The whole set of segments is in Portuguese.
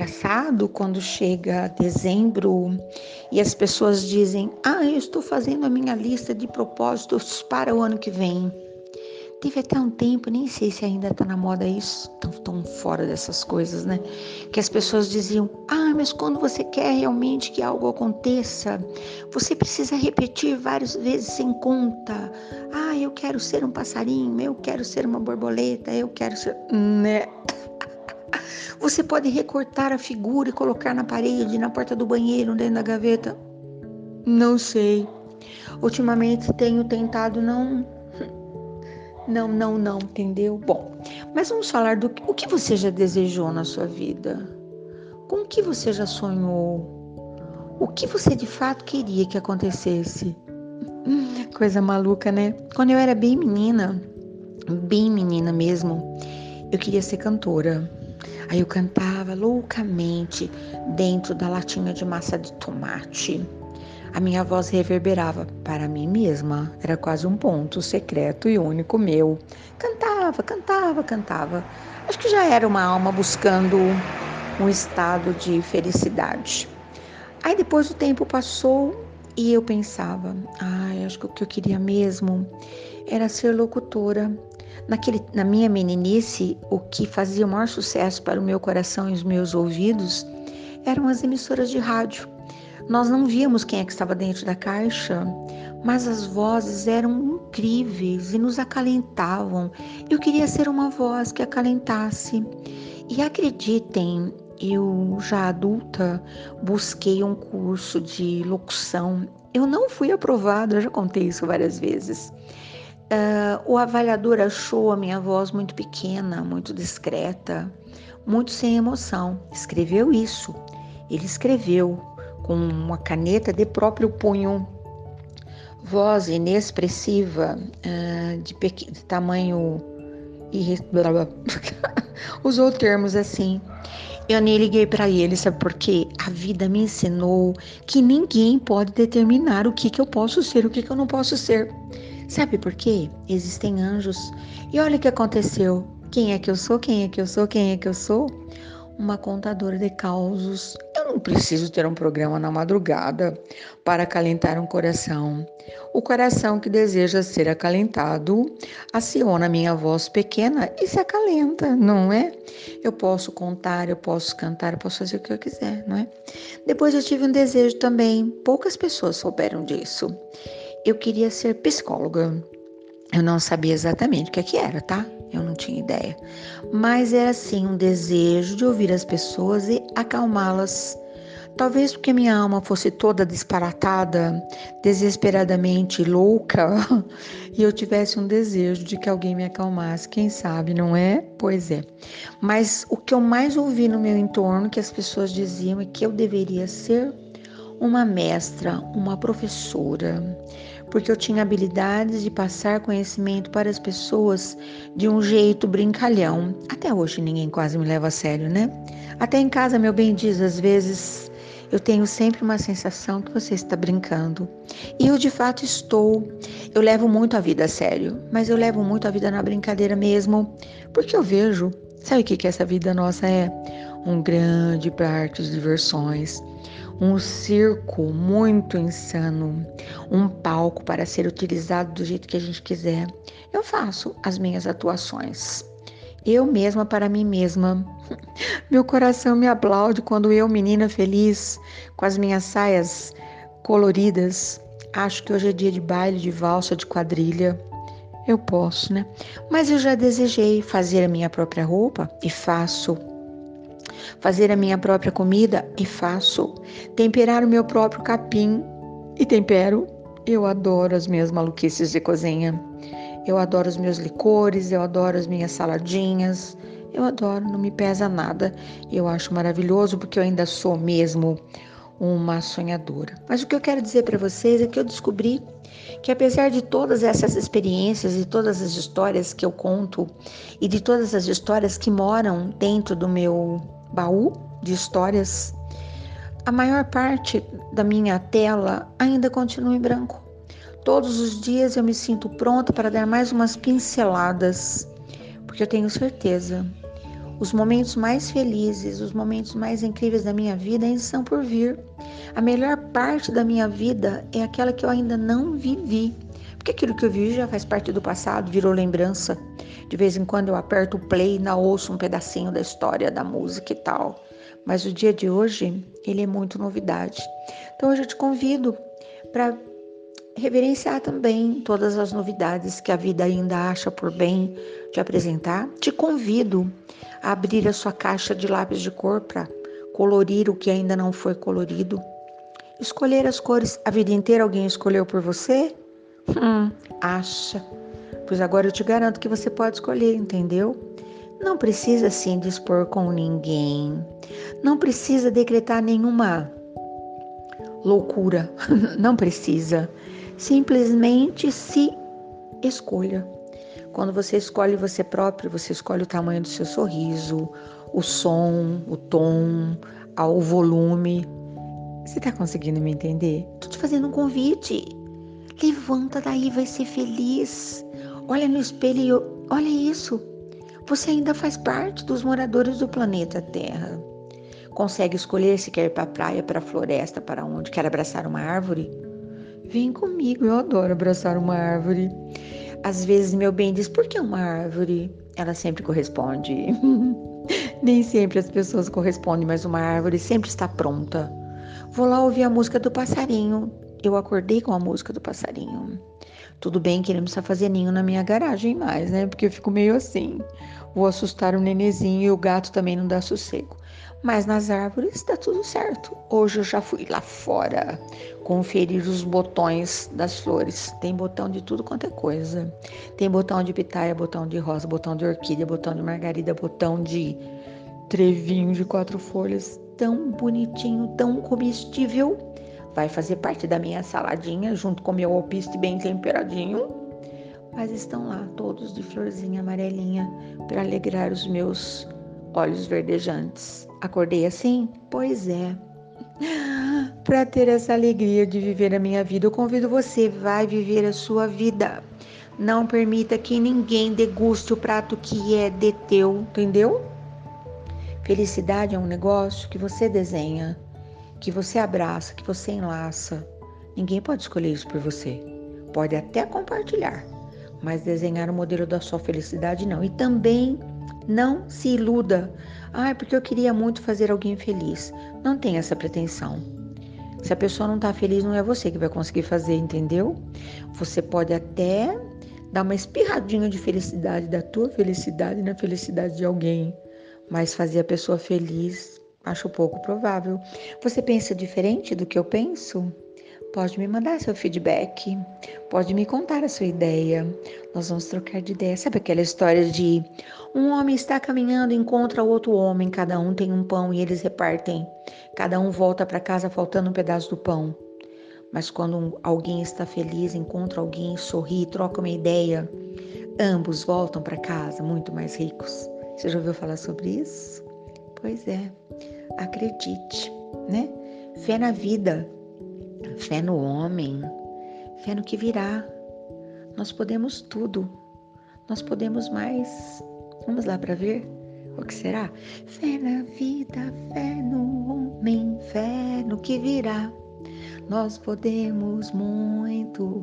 engraçado quando chega dezembro e as pessoas dizem: Ah, eu estou fazendo a minha lista de propósitos para o ano que vem. Teve até um tempo, nem sei se ainda está na moda isso, tão, tão fora dessas coisas, né? Que as pessoas diziam: Ah, mas quando você quer realmente que algo aconteça, você precisa repetir várias vezes sem conta. Ah, eu quero ser um passarinho, eu quero ser uma borboleta, eu quero ser. Né? Você pode recortar a figura e colocar na parede, na porta do banheiro, dentro da gaveta? Não sei. Ultimamente tenho tentado não. Não, não, não, entendeu? Bom, mas vamos falar do o que você já desejou na sua vida. Com o que você já sonhou? O que você de fato queria que acontecesse? Coisa maluca, né? Quando eu era bem menina, bem menina mesmo, eu queria ser cantora. Aí eu cantava loucamente dentro da latinha de massa de tomate. A minha voz reverberava para mim mesma, era quase um ponto secreto e único meu. Cantava, cantava, cantava. Acho que já era uma alma buscando um estado de felicidade. Aí depois o tempo passou e eu pensava, ai, ah, acho que o que eu queria mesmo era ser locutora. Naquele, na minha meninice, o que fazia o maior sucesso para o meu coração e os meus ouvidos eram as emissoras de rádio. Nós não víamos quem é que estava dentro da caixa, mas as vozes eram incríveis e nos acalentavam. Eu queria ser uma voz que acalentasse. E acreditem, eu já adulta busquei um curso de locução. Eu não fui aprovada, já contei isso várias vezes. Uh, o avaliador achou a minha voz muito pequena, muito discreta, muito sem emoção. Escreveu isso. Ele escreveu com uma caneta de próprio punho. Voz inexpressiva, uh, de, de, tamanho. Usou termos assim. Eu nem liguei para ele, sabe por quê? A vida me ensinou que ninguém pode determinar o que, que eu posso ser, o que, que eu não posso ser. Sabe por quê? Existem anjos. E olha o que aconteceu. Quem é que eu sou? Quem é que eu sou? Quem é que eu sou? Uma contadora de causos. Eu não preciso ter um programa na madrugada para acalentar um coração. O coração que deseja ser acalentado aciona minha voz pequena e se acalenta, não é? Eu posso contar, eu posso cantar, eu posso fazer o que eu quiser, não é? Depois eu tive um desejo também. Poucas pessoas souberam disso eu queria ser psicóloga. Eu não sabia exatamente o que, é que era, tá? Eu não tinha ideia. Mas era assim um desejo de ouvir as pessoas e acalmá-las. Talvez porque minha alma fosse toda disparatada, desesperadamente louca, e eu tivesse um desejo de que alguém me acalmasse, quem sabe, não é? Pois é. Mas o que eu mais ouvi no meu entorno que as pessoas diziam é que eu deveria ser uma mestra, uma professora, porque eu tinha habilidades de passar conhecimento para as pessoas de um jeito brincalhão. Até hoje ninguém quase me leva a sério, né? Até em casa, meu bem diz, às vezes eu tenho sempre uma sensação que você está brincando. E eu de fato estou. Eu levo muito a vida a sério, mas eu levo muito a vida na brincadeira mesmo, porque eu vejo. Sabe o que, que essa vida nossa é? Um grande parque de diversões um circo muito insano, um palco para ser utilizado do jeito que a gente quiser. Eu faço as minhas atuações. Eu mesma para mim mesma. Meu coração me aplaude quando eu, menina feliz, com as minhas saias coloridas, acho que hoje é dia de baile, de valsa, de quadrilha. Eu posso, né? Mas eu já desejei fazer a minha própria roupa e faço fazer a minha própria comida e faço, temperar o meu próprio capim e tempero. Eu adoro as minhas maluquices de cozinha. Eu adoro os meus licores, eu adoro as minhas saladinhas. Eu adoro, não me pesa nada. Eu acho maravilhoso porque eu ainda sou mesmo uma sonhadora. Mas o que eu quero dizer para vocês é que eu descobri que apesar de todas essas experiências e todas as histórias que eu conto e de todas as histórias que moram dentro do meu baú de histórias, a maior parte da minha tela ainda continua em branco. Todos os dias eu me sinto pronta para dar mais umas pinceladas, porque eu tenho certeza. Os momentos mais felizes, os momentos mais incríveis da minha vida ainda estão por vir. A melhor parte da minha vida é aquela que eu ainda não vivi. Porque aquilo que eu vivi já faz parte do passado, virou lembrança. De vez em quando eu aperto o play e ouço um pedacinho da história, da música e tal. Mas o dia de hoje, ele é muito novidade. Então hoje eu te convido para reverenciar também todas as novidades que a vida ainda acha por bem te apresentar. Te convido a abrir a sua caixa de lápis de cor para colorir o que ainda não foi colorido. Escolher as cores. A vida inteira alguém escolheu por você? Hum, acha. Pois agora eu te garanto que você pode escolher, entendeu? Não precisa se indispor com ninguém. Não precisa decretar nenhuma loucura. Não precisa. Simplesmente se escolha. Quando você escolhe você próprio, você escolhe o tamanho do seu sorriso, o som, o tom, o volume. Você está conseguindo me entender? Estou te fazendo um convite. Levanta daí, vai ser feliz. Olha no espelho e olha isso. Você ainda faz parte dos moradores do planeta Terra. Consegue escolher se quer ir para a praia, para a floresta, para onde? Quer abraçar uma árvore? Vem comigo, eu adoro abraçar uma árvore. Às vezes meu bem diz: por que uma árvore? Ela sempre corresponde. Nem sempre as pessoas correspondem, mas uma árvore sempre está pronta. Vou lá ouvir a música do passarinho. Eu acordei com a música do passarinho. Tudo bem que ele não precisa fazer ninho na minha garagem mais, né? Porque eu fico meio assim. Vou assustar o nenezinho e o gato também não dá sossego. Mas nas árvores está tudo certo. Hoje eu já fui lá fora conferir os botões das flores. Tem botão de tudo quanto é coisa. Tem botão de pitaia, botão de rosa, botão de orquídea, botão de margarida, botão de trevinho de quatro folhas. Tão bonitinho, tão comestível. Vai fazer parte da minha saladinha junto com meu alpiste bem temperadinho. Mas estão lá todos de florzinha amarelinha para alegrar os meus olhos verdejantes. Acordei assim? Pois é. Para ter essa alegria de viver a minha vida, eu convido você, vai viver a sua vida. Não permita que ninguém deguste o prato que é de teu, entendeu? Felicidade é um negócio que você desenha, que você abraça, que você enlaça. Ninguém pode escolher isso por você. Pode até compartilhar, mas desenhar o modelo da sua felicidade não. E também não se iluda. Ah, é porque eu queria muito fazer alguém feliz. Não tem essa pretensão. Se a pessoa não está feliz, não é você que vai conseguir fazer, entendeu? Você pode até dar uma espirradinha de felicidade da tua felicidade na felicidade de alguém, mas fazer a pessoa feliz acho pouco provável. Você pensa diferente do que eu penso? Pode me mandar seu feedback, pode me contar a sua ideia. Nós vamos trocar de ideia. Sabe aquela história de um homem está caminhando e encontra outro homem, cada um tem um pão e eles repartem. Cada um volta para casa faltando um pedaço do pão. Mas quando alguém está feliz, encontra alguém, sorri, troca uma ideia, ambos voltam para casa muito mais ricos. Você já ouviu falar sobre isso? Pois é. Acredite, né? Fé na vida fé no homem, fé no que virá. Nós podemos tudo, nós podemos mais. Vamos lá para ver o que será? Fé na vida, fé no homem, fé no que virá. Nós podemos muito,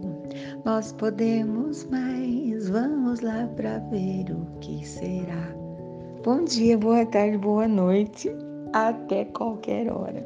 nós podemos mais. Vamos lá para ver o que será. Bom dia, boa tarde, boa noite até qualquer hora.